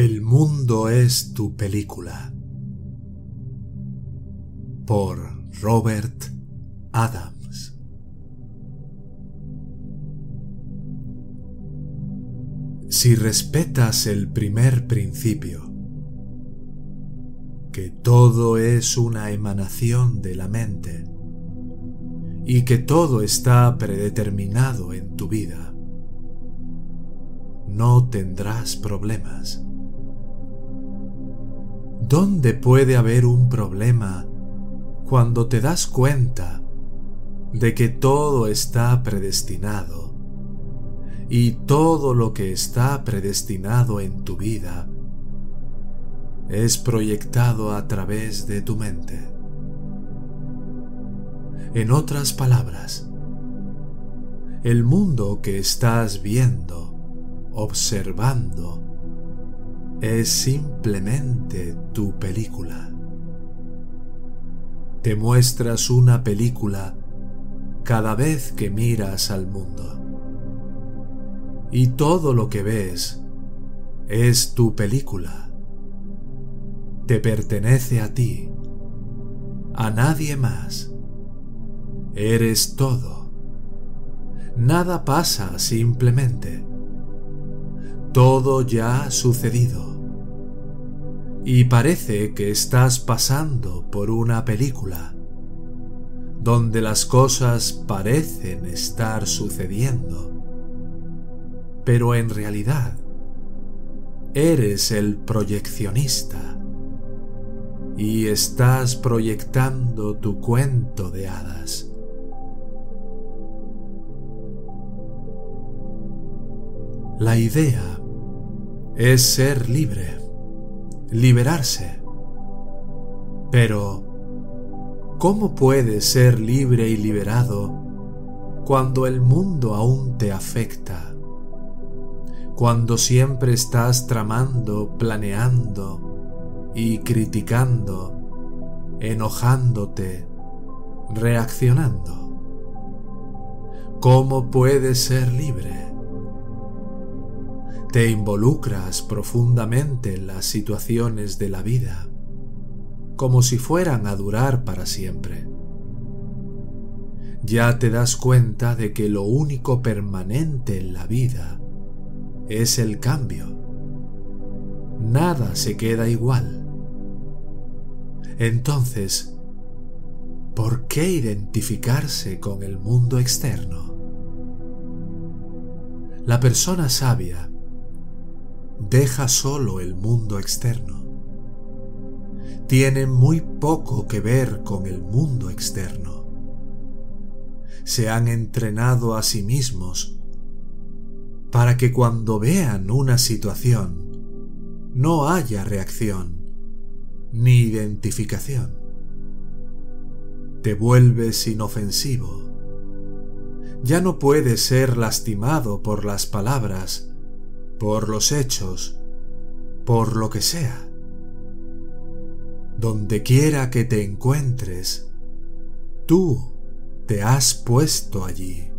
El mundo es tu película. Por Robert Adams. Si respetas el primer principio, que todo es una emanación de la mente y que todo está predeterminado en tu vida, no tendrás problemas. ¿Dónde puede haber un problema cuando te das cuenta de que todo está predestinado y todo lo que está predestinado en tu vida es proyectado a través de tu mente? En otras palabras, el mundo que estás viendo, observando, es simplemente tu película. Te muestras una película cada vez que miras al mundo. Y todo lo que ves es tu película. Te pertenece a ti, a nadie más. Eres todo. Nada pasa simplemente. Todo ya ha sucedido y parece que estás pasando por una película donde las cosas parecen estar sucediendo, pero en realidad eres el proyeccionista y estás proyectando tu cuento de hadas. La idea es ser libre liberarse. Pero, ¿cómo puedes ser libre y liberado cuando el mundo aún te afecta? Cuando siempre estás tramando, planeando y criticando, enojándote, reaccionando. ¿Cómo puedes ser libre? Te involucras profundamente en las situaciones de la vida, como si fueran a durar para siempre. Ya te das cuenta de que lo único permanente en la vida es el cambio. Nada se queda igual. Entonces, ¿por qué identificarse con el mundo externo? La persona sabia deja solo el mundo externo. Tienen muy poco que ver con el mundo externo. Se han entrenado a sí mismos para que cuando vean una situación no haya reacción ni identificación. Te vuelves inofensivo. Ya no puedes ser lastimado por las palabras por los hechos, por lo que sea. Donde quiera que te encuentres, tú te has puesto allí.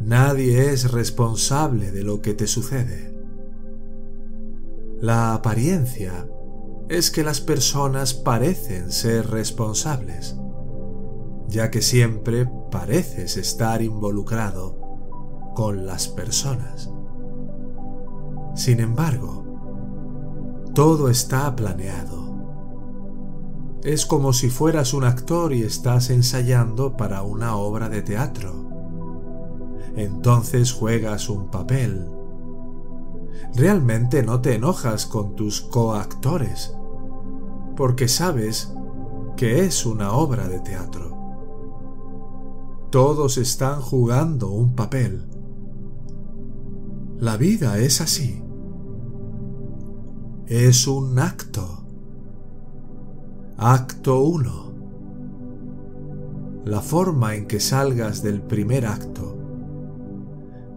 Nadie es responsable de lo que te sucede. La apariencia es que las personas parecen ser responsables, ya que siempre pareces estar involucrado con las personas. Sin embargo, todo está planeado. Es como si fueras un actor y estás ensayando para una obra de teatro. Entonces juegas un papel. Realmente no te enojas con tus coactores, porque sabes que es una obra de teatro. Todos están jugando un papel La vida es así. Es un acto. Acto 1. La forma en que salgas del primer acto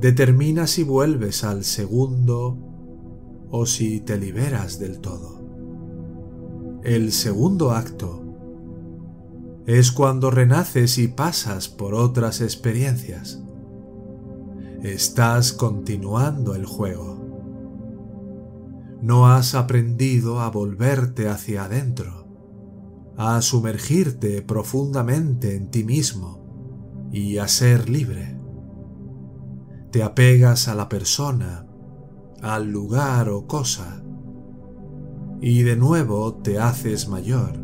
determina si vuelves al segundo o si te liberas del todo. El segundo acto es cuando renaces y pasas por otras experiencias. Estás continuando el juego. No has aprendido a volverte hacia adentro, a sumergirte profundamente en ti mismo y a ser libre. Te apegas a la persona, al lugar o cosa, y de nuevo te haces mayor,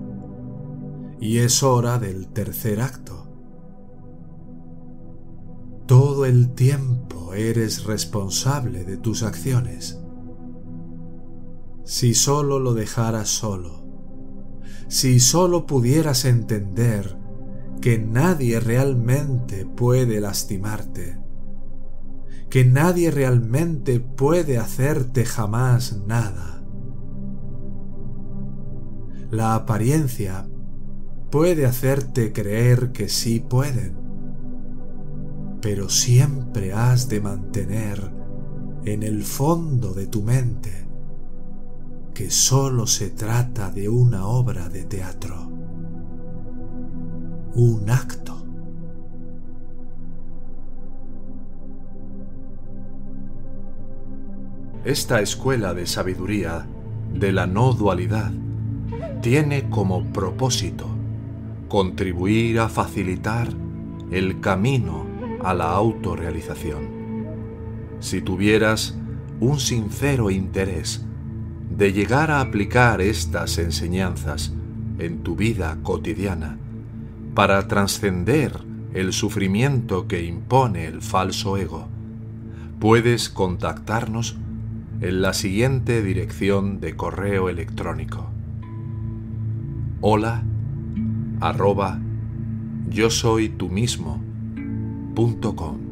y es hora del tercer acto. Todo el tiempo eres responsable de tus acciones. Si solo lo dejaras solo, si solo pudieras entender que nadie realmente puede lastimarte, que nadie realmente puede hacerte jamás nada. La apariencia puede hacerte creer que sí pueden, pero siempre has de mantener en el fondo de tu mente que solo se trata de una obra de teatro, un acto. Esta escuela de sabiduría de la no dualidad tiene como propósito contribuir a facilitar el camino a la autorrealización. Si tuvieras un sincero interés de llegar a aplicar estas enseñanzas en tu vida cotidiana para trascender el sufrimiento que impone el falso ego, puedes contactarnos en la siguiente dirección de correo electrónico. Hola arroba yo soy tú mismo com.